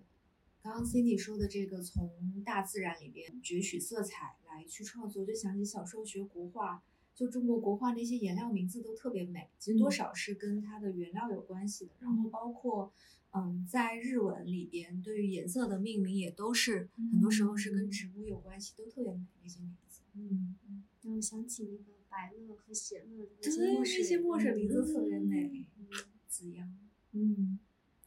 刚刚 Cindy 说的这个从大自然里边攫取色彩来去创作，就想起小时候学国画，就中国国画那些颜料名字都特别美，其实多少是跟它的原料有关系的。然后包括嗯，在日文里边对于颜色的命名也都是很多时候是跟植物有关系，都特别美那些名字。嗯嗯，让我想起那个白乐和写乐的那，些墨水，那些墨水名字特别美嗯，紫阳。嗯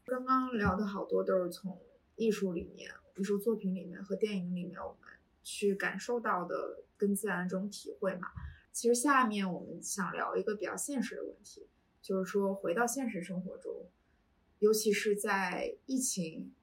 刚刚聊的好多都是从艺术里面、艺术作品里面和电影里面我们去感受到的跟自然的这种体会嘛。其实下面我们想聊一个比较现实的问题，就是说回到现实生活中，尤其是在疫情，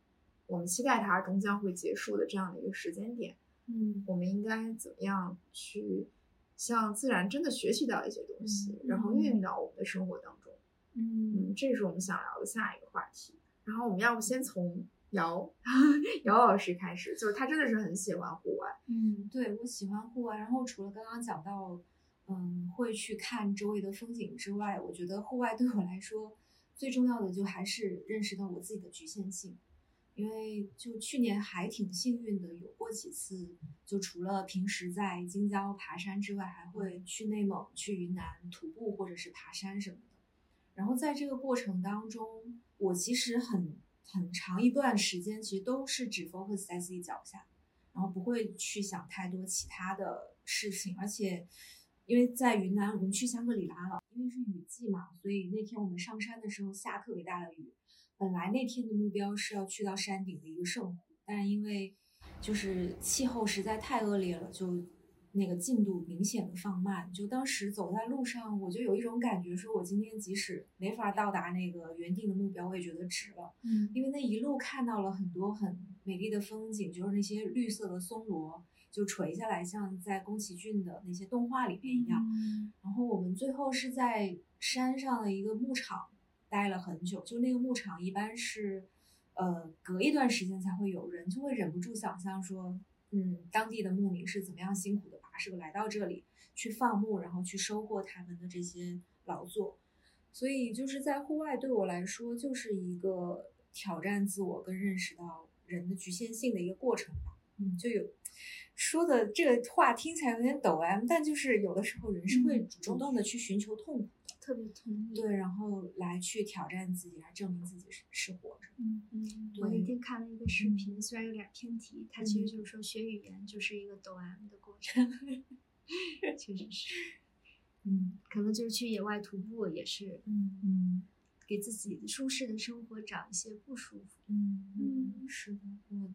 我们期待它终将会结束的这样的一个时间点，嗯我们应该怎么样去向自然真的学习到一些东西，嗯然后运用到我们的生活当中？嗯嗯，这是我们想聊的下一个话题。然后我们要不先从姚 姚老师开始，就是他真的是很喜欢户外。嗯对我喜欢户外，然后除了刚刚讲到，嗯，会去看周围的风景之外，我觉得户外对我来说最重要的就还是认识到我自己的局限性。因为就去年还挺幸运的，有过几次，就除了平时在京郊爬山之外，还会去内蒙、去云南徒步或者是爬山什么的。然后在这个过程当中，我其实很很长一段时间其实都是只 focus 在自己脚下，然后不会去想太多其他的事情。而且，因为在云南，我们去香格里拉了，因为是雨季嘛，所以那天我们上山的时候下特别大的雨。本来那天的目标是要去到山顶的一个圣湖，但是因为就是气候实在太恶劣了，就那个进度明显的放慢。就当时走在路上，我就有一种感觉，说我今天即使没法到达那个原定的目标，我也觉得值了。嗯因为那一路看到了很多很美丽的风景，就是那些绿色的松萝就垂下来，像在宫崎骏的那些动画里面一样。嗯然后我们最后是在山上的一个牧场待了很久，就那个牧场一般是，呃，隔一段时间才会有人，就会忍不住想象说，嗯，当地的牧民是怎么样辛苦的跋涉来到这里去放牧，然后去收获他们的这些劳作。所以就是在户外对我来说，就是一个挑战自我跟认识到人的局限性的一个过程吧。嗯，就有说的这个话听起来有点抖 M，但就是有的时候人是会嗯主动的去寻求痛苦的，特别同意。对，然后来去挑战自己，来证明自己是是活着。嗯嗯，我那天看了一个视频，虽然有点偏题，它其实就是说学语言就是一个抖 M 的过程，确实是。嗯，可能就是去野外徒步也是，嗯嗯，给自己舒适的生活找一些不舒服。嗯嗯是的，我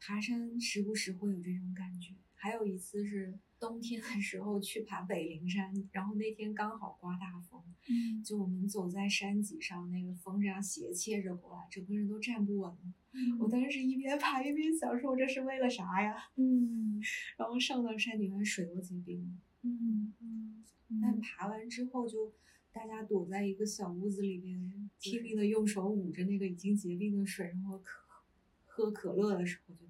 爬山时不时会有这种感觉。还有一次是冬天的时候去爬北灵山，然后那天刚好刮大风，嗯就我们走在山脊上，那个风这样斜切着过来，整个人都站不稳了。我当时一边爬一边想说，我这是为了啥呀？嗯 然后上到山顶，水都结冰了。嗯嗯，嗯但爬完之后，就大家躲在一个小屋子里面，拼命的用手捂着那个已经结冰的水，然后可喝可乐的时候，就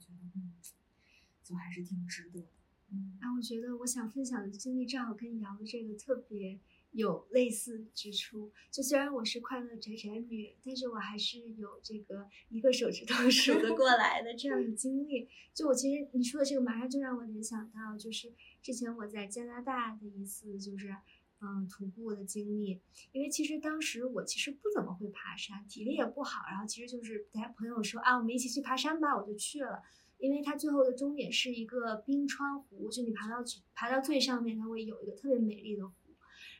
就还是挺值得的。嗯啊，我觉得我想分享的经历正好跟瑶的这个特别有类似之处。就虽然我是快乐宅宅女，但是我还是有这个一个手指头 数得过来的这样的经历。就我其实你说的这个，马上就让我联想到，就是之前我在加拿大的一次就是。嗯，徒步的经历，因为其实当时我其实不怎么会爬山，体力也不好，然后其实就是大家朋友说啊，我们一起去爬山吧，我就去了。因为它最后的终点是一个冰川湖，就你爬到爬到最上面，它会有一个特别美丽的湖。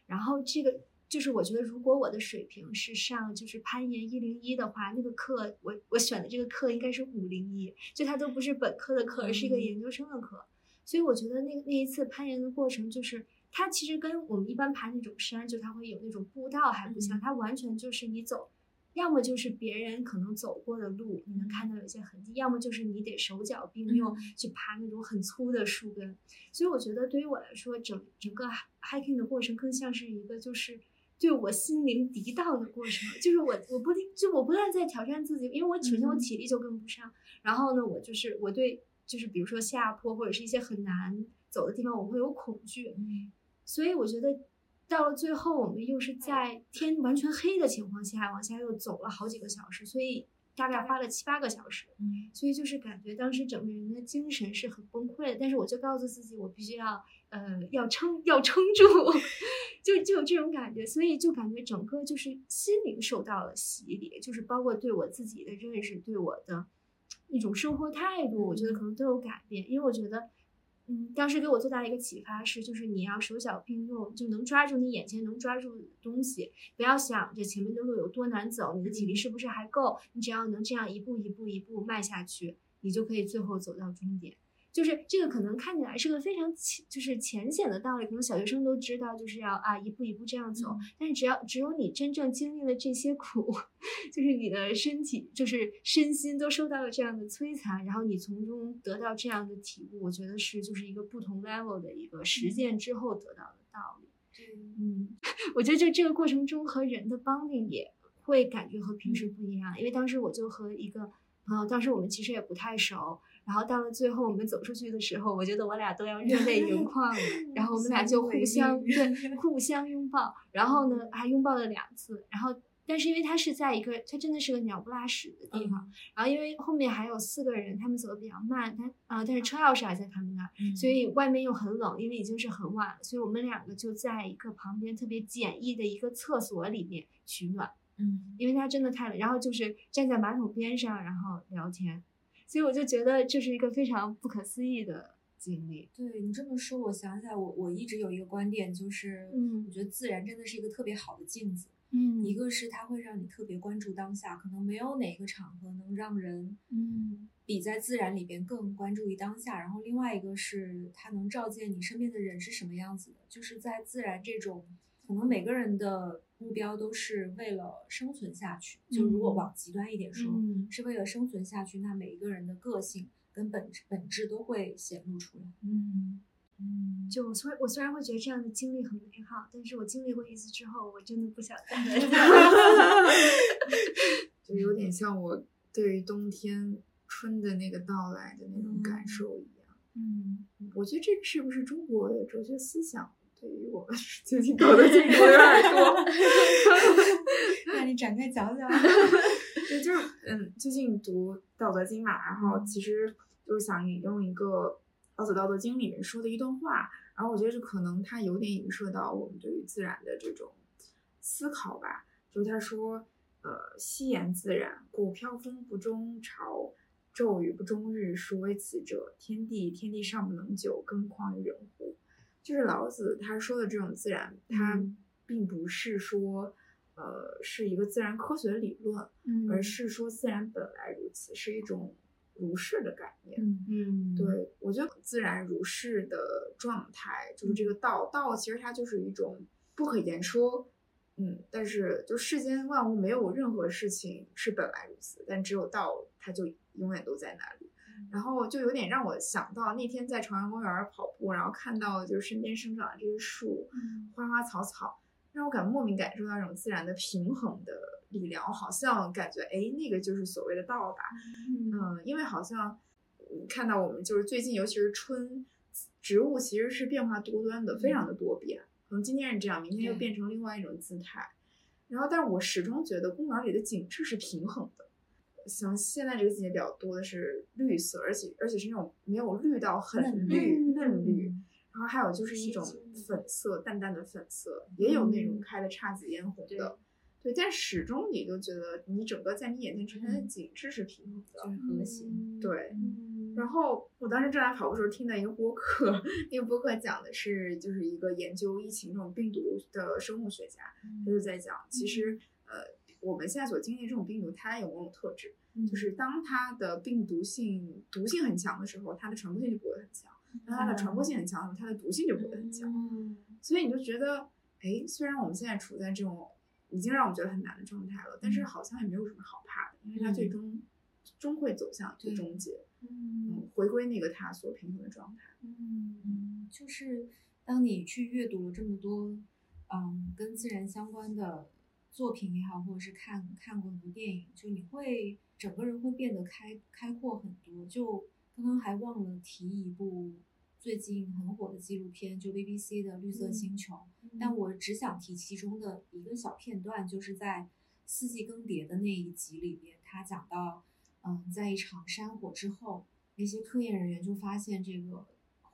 然后这个就是我觉得，如果我的水平是上就是攀岩一零一的话，那个课我我选的这个课应该是五零一，就它都不是本科的课，而是一个嗯研究生的课。所以我觉得那那一次攀岩的过程就是它其实跟我们一般爬那种山，就它会有那种步道还不像，嗯它完全就是你走，要么就是别人可能走过的路，你能看到有些痕迹，要么就是你得手脚并用嗯去爬那种很粗的树根。所以我觉得对于我来说，整整个 hiking 的过程更像是一个就是。对我心灵涤荡的过程，就是我我不停就我不断在挑战自己，因为我首先我嗯体力就跟不上，然后呢，我就是我对就是比如说下坡或者是一些很难走的地方，我会有恐惧，嗯所以我觉得到了最后，我们又是在天完全黑的情况下往下又走了好几个小时，所以大概花了七八个小时。嗯所以就是感觉当时整个人的精神是很崩溃的，但是我就告诉自己，我必须要呃要撑要撑住，就就有这种感觉，所以就感觉整个就是心灵受到了洗礼，就是包括对我自己的认识，对我的一种生活态度，我觉得可能都有改变，因为我觉得。嗯，当时给我最大的一个启发是，就是你要手脚并用，就能抓住你眼前能抓住的东西，不要想着前面的路有多难走，你的体力是不是还够，你只要能这样一步一步一步迈下去，你就可以最后走到终点。就是这个可能看起来是个非常浅，就是浅显的道理，可能小学生都知道，就是要啊一步一步这样走。嗯但是只要只有你真正经历了这些苦，就是你的身体，就是身心都受到了这样的摧残，然后你从中得到这样的体悟，我觉得是就是一个不同 level 的一个实践之后得到的道理。嗯，我觉得就这个过程中和人的 bonding 也会感觉和平时不一样，因为当时我就和一个朋友，当时我们其实也不太熟，然后到了最后我们走出去的时候，我觉得我俩都要热泪盈眶了，然后我们俩就互相对 互相拥抱，然后呢还拥抱了两次，然后。但是因为它是在一个，它真的是个鸟不拉屎的地方，然后因为后面还有四个人，他们走的比较慢，他啊、但是车钥匙还在他们那儿，嗯所以外面又很冷，因为已经是很晚了，所以我们两个就在一个旁边特别简易的一个厕所里面取暖，嗯因为它真的太冷，然后就是站在马桶边上，然后聊天，所以我就觉得这是一个非常不可思议的经历。对你这么说，我想起来，我我一直有一个观点，就是，嗯我觉得自然真的是一个特别好的镜子。嗯一个是它会让你特别关注当下，可能没有哪个场合能让人嗯比在自然里边更关注于当下。然后另外一个是它能照见你身边的人是什么样子的，就是在自然这种，可能每个人的目标都是为了生存下去。就如果嗯往极端一点说，嗯是为了生存下去，那每一个人的个性跟本质本质都会显露出来。嗯，嗯，就我虽我虽然会觉得这样的经历很美好，但是我经历过一次之后，我真的不想再来 就有点像我对于冬天春的那个到来的那种感嗯受一样。嗯，我觉得这个是不是中国的哲学思想对于我们最近搞的进步有点多？那你展开讲讲。对，就是嗯，最近读《道德经》嘛，然后其实就是想引用一个老子《道德经》里面说的一段话，然后我觉得这可能它有点影射到我们对于自然的这种思考吧。就是他说，呃，夕言自然，故飘风不终朝，骤雨不终日。孰为此者？天地，天地尚不能久，更况于人乎？就是老子他说的这种自然，它嗯并不是说，呃，是一个自然科学的理论，嗯而是说自然本来如此，是一种如是的概念。嗯对我觉得自然如是的状态，就是这个道，道其实它就是一种不可言说，嗯，但是就世间万物没有任何事情是本来如此，但只有道，它就永远都在那里。然后就有点让我想到那天在朝阳公园跑步，然后看到就是身边生长的这些树、嗯花花草草，让我感莫名感受到一种自然的平衡的力量，我好像感觉哎，那个就是所谓的道吧。嗯嗯，因为好像嗯看到我们就是最近，尤其是春，植物其实是变化多端的，非常的多变。可能今天是这样，明天又变成另外一种姿态。然后，但是我始终觉得公园里的景致是平衡的。像现在这个季节比较多的是绿色，而且而且是那种没有绿到很绿绿嫩绿，然后还有就是一种粉色，淡淡的粉色，也有那种嗯开的姹紫嫣红的。对，但始终你就觉得你整个在你眼前呈现的嗯景致是平衡的。就是和谐。对嗯然后我当时正在跑步的时候听的一个播客，那个播客讲的是就是一个研究疫情这种病毒的生物学家，他就在讲，其实呃我们现在所经历这种病毒，它有某种特质，嗯。就是当它的病毒性毒性很强的时候，它的传播性就不会很强；当它的传播性很强的时候，它的毒性就不会很强。嗯。所以你就觉得，哎，虽然我们现在处在这种已经让我们觉得很难的状态了，但是好像也没有什么好怕的，因为它最终终会走向最终结，嗯，回归那个它所平衡的状态。嗯，就是当你去阅读了这么多，嗯，跟自然相关的作品也好，或者是看看过很多电影，就你会整个人会变得开开阔很多。就刚刚还忘了提一部最近很火的纪录片，就 BBC 的《绿色星球》，但我只想提其中的一个小片段，就是在四季更迭的那一集里边，他讲到，嗯，在一场山火之后，那些科研人员就发现这个。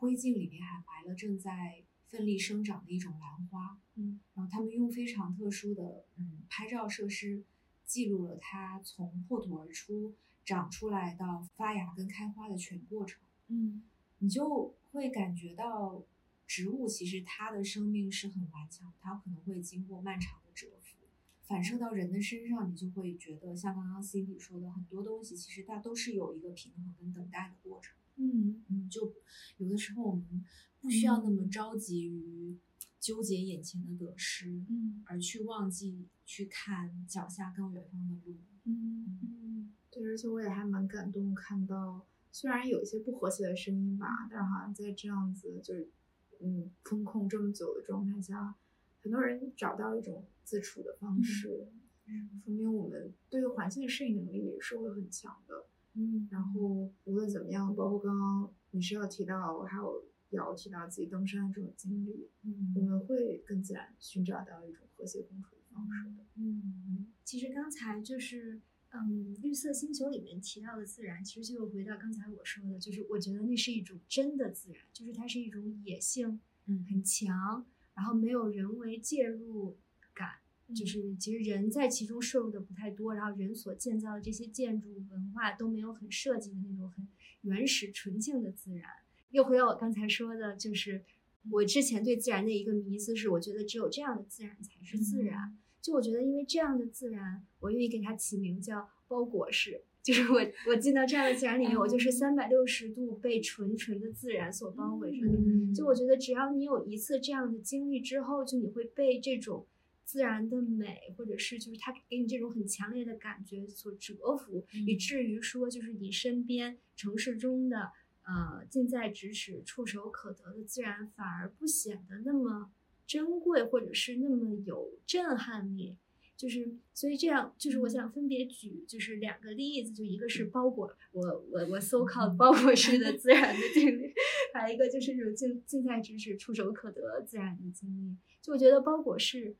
灰烬里面还埋了正在奋力生长的一种兰花，嗯，然后他们用非常特殊的嗯拍照设施记录了它从破土而出、长出来到发芽跟开花的全过程，嗯，你就会感觉到植物其实它的生命是很顽强，它可能会经过漫长的蛰伏，反射到人的身上，你就会觉得像刚刚 Cindy 说的，很多东西其实它都是有一个平衡跟等待的过程。嗯。嗯，就有的时候我们不需要那么着急于纠结眼前的得失，嗯，而去忘记去看脚下更远方的路。嗯嗯，对，而且我也还蛮感动，看到虽然有一些不和谐的声音吧，但是好像在这样子就是嗯风控这么久的状态下，很多人找到一种自处的方式，嗯。说明我们对于环境的适应能力也是会很强的。嗯，然后无论怎么样，包括刚刚你是要提到，还有要提到自己登山这种经历，嗯，我们会更自然寻找到一种和谐共处的方式的。嗯，其实刚才就是嗯，绿色星球里面提到的自然，其实就回到刚才我说的，就是我觉得那是一种真的自然，就是它是一种野性，嗯很强，然后没有人为介入感。就是其实人在其中摄入的不太多，然后人所建造的这些建筑文化都没有很设计的那种很原始纯净的自然。又回到我刚才说的，就是我之前对自然的一个迷思是，我觉得只有这样的自然才是自然。就我觉得，因为这样的自然，我愿意给它起名叫包裹式。就是我我进到这样的自然里面，我就是三百六十度被纯纯的自然所包围着的。就我觉得，只要你有一次这样的经历之后，就你会被这种。自然的美，或者是就是它给你这种很强烈的感觉所折服，以至于说就是你身边城市中的呃近在咫尺、触手可得的自然，反而不显得那么珍贵，或者是那么有震撼力。就是所以这样，就是我想分别举就是两个例子，就一个是包裹我我我搜靠包裹式的自然的经历，还有一个就是这种近近在咫尺、触手可得自然的经历。就我觉得包裹式。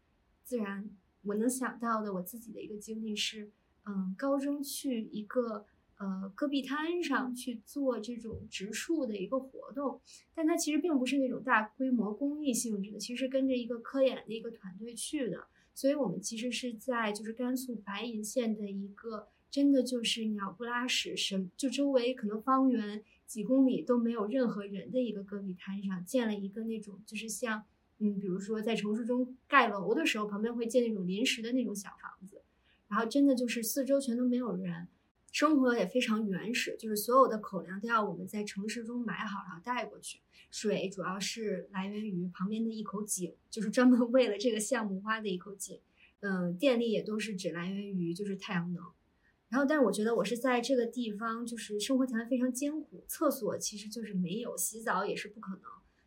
自然，我能想到的我自己的一个经历是，嗯，高中去一个呃戈壁滩上去做这种植树的一个活动，但它其实并不是那种大规模公益性质的，其实跟着一个科研的一个团队去的，所以我们其实是在就是甘肃白银县的一个真的就是鸟不拉屎，什就周围可能方圆几公里都没有任何人的一个戈壁滩上建了一个那种就是像。嗯，比如说在城市中盖楼的时候，旁边会建那种临时的那种小房子，然后真的就是四周全都没有人，生活也非常原始，就是所有的口粮都要我们在城市中买好，然后带过去。水主要是来源于旁边的一口井，就是专门为了这个项目挖的一口井。嗯，电力也都是只来源于就是太阳能。然后，但是我觉得我是在这个地方，就是生活条件非常艰苦，厕所其实就是没有，洗澡也是不可能。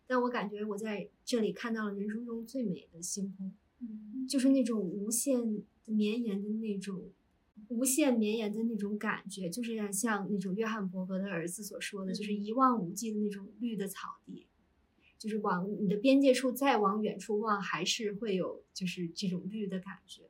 但我感觉我在这里看到了人生中最美的星空，嗯，就是那种无限绵延的那种，无限绵延的那种感觉，就是像那种约翰伯格的儿子所说的，就是一望无际的那种绿的草地，就是往你的边界处再往远处望，还是会有就是这种绿的感觉，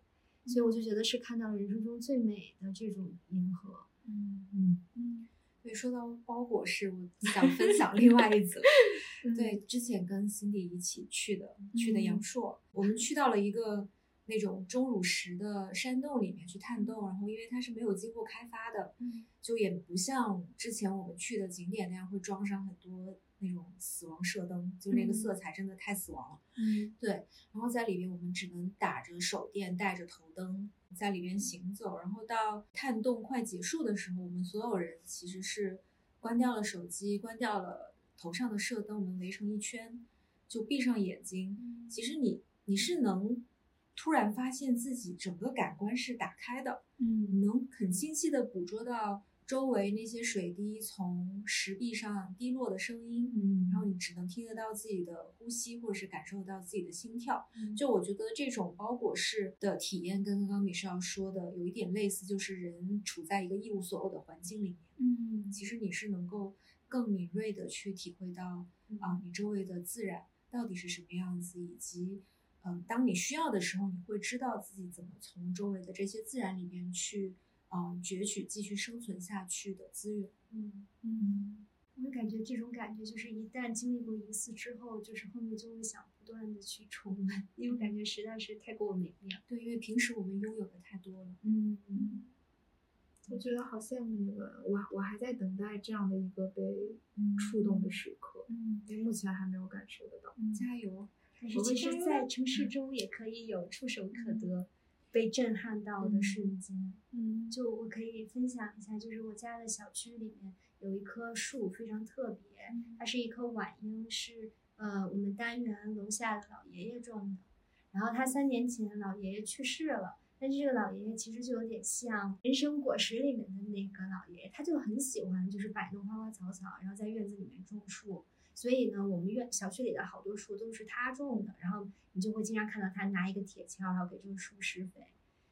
所以我就觉得是看到人生中最美的这种银河，嗯嗯嗯。对，说到包裹式，我想分享另外一则。对，之前跟 Cindy 一起去的，去的阳朔，我们去到了一个那种钟乳石的山洞里面去探洞，然后因为它是没有经过开发的，就也不像之前我们去的景点那样会装上很多那种死亡射灯，就那个色彩真的太死亡了。嗯，对，然后在里面我们只能打着手电，带着头灯。在里面行走，然后到探洞快结束的时候，我们所有人其实是关掉了手机，关掉了头上的射灯，我们围成一圈，就闭上眼睛，其实你你是能突然发现自己整个感官是打开的，嗯。能很清晰的捕捉到周围那些水滴从石壁上滴落的声音，嗯然后你只能听得到自己的呼吸，或者是感受到自己的心跳。嗯。就我觉得这种包裹式的体验跟刚刚米少说的有一点类似，就是人处在一个一无所有的环境里面，嗯。其实你是能够更敏锐的去体会到啊、你周围的自然到底是什么样子，以及嗯、当你需要的时候，你会知道自己怎么从周围的这些自然里面去嗯、攫取继续生存下去的资源。嗯，嗯我感觉这种感觉就是一旦经历过一次之后，就是后面就会想不断的去重温，因为感觉实在是太过美妙。对，因为平时我们拥有的太多了。嗯我觉得好羡慕你们，我我还在等待这样的一个被触动的时刻，嗯，因为目前还没有感受得到。加油！但是其实，在城市中也可以有触手可得、被震撼到的瞬间。嗯就我可以分享一下，就是我家的小区里面有一棵树非常特别，它是一棵晚樱，是呃我们单元楼下的老爷爷种的。然后他三年前老爷爷去世了，但是这个老爷爷其实就有点像《人生果实》里面的那个老爷爷，他就很喜欢就是摆弄花花草草，然后在院子里面种树。所以呢，我们院小区里的好多树都是他种的，然后你就会经常看到他拿一个铁锹，然后给这个树施肥。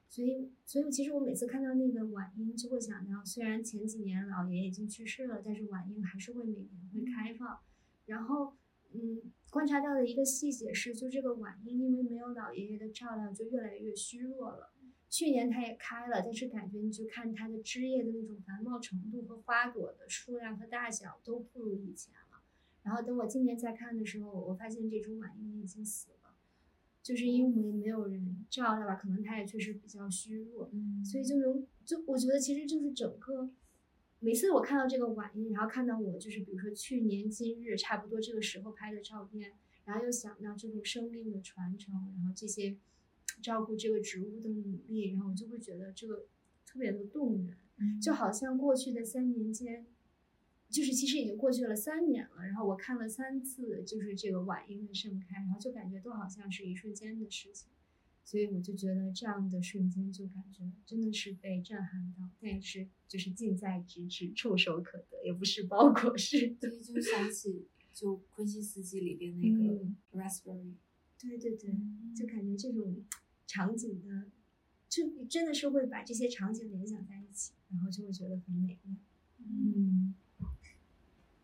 所以，所以其实我每次看到那个晚樱，就会想到，虽然前几年老爷已经去世了，但是晚樱还是会每年会开放。然后，嗯，观察到的一个细节是，就这个晚樱因为没有老爷爷的照料，就越来越虚弱了。去年它也开了，但是感觉你就看它的枝叶的那种繁茂程度和花朵的数量和大小都不如以前了。然后等我今年再看的时候，我发现这株晚樱已经死了，就是因为没有人照料吧，可能它也确实比较虚弱，嗯所以就能就我觉得其实就是整个，每次我看到这个晚樱，然后看到我就是比如说去年今日差不多这个时候拍的照片，然后又想到这种生命的传承，然后这些照顾这个植物的努力，然后我就会觉得这个特别的动人。就好像过去的三年间，就是其实已经过去了三年了，然后我看了三次，就是这个晚樱的盛开，然后就感觉都好像是一瞬间的事情，所以我就觉得这样的瞬间就感觉真的是被震撼到，但是就是近在咫尺、触手可得，也不是包裹式的。对，就想起就昆西斯基里边那个嗯 raspberry，对对对，就感觉这种场景的，就真的是会把这些场景联想在一起，然后就会觉得很美妙。嗯，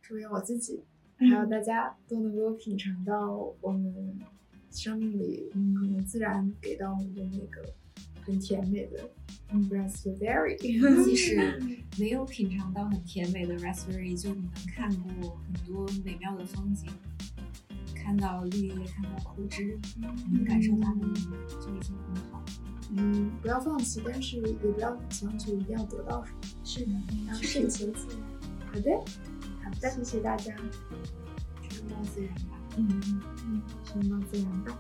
祝愿我自己还有大家都能够品尝到我们生命里可能自然给到我们的那个很甜美的 raspberry。即使 没有品尝到很甜美的 raspberry，就你能看过很多美妙的风景，看到绿叶，看到枯枝，你能感受它们，就已经很好。嗯，不要放弃，但是也不要强求一定要得到什么。是的，要顺其自然。好的，好的，谢谢大家。拥抱自然吧。嗯嗯，拥抱自然吧。